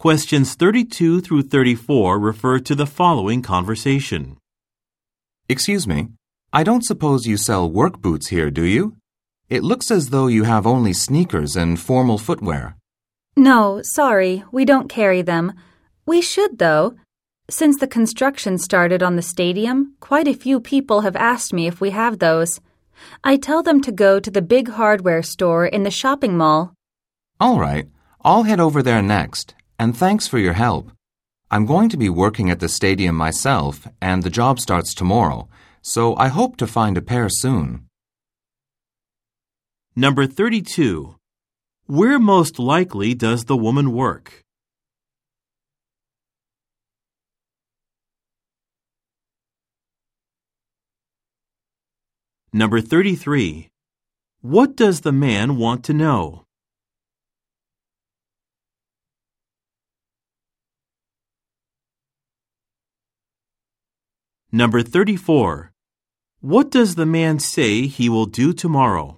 Questions 32 through 34 refer to the following conversation. Excuse me, I don't suppose you sell work boots here, do you? It looks as though you have only sneakers and formal footwear. No, sorry, we don't carry them. We should, though. Since the construction started on the stadium, quite a few people have asked me if we have those. I tell them to go to the big hardware store in the shopping mall. All right, I'll head over there next, and thanks for your help. I'm going to be working at the stadium myself, and the job starts tomorrow, so I hope to find a pair soon. Number 32. Where most likely does the woman work? Number 33. What does the man want to know? Number 34. What does the man say he will do tomorrow?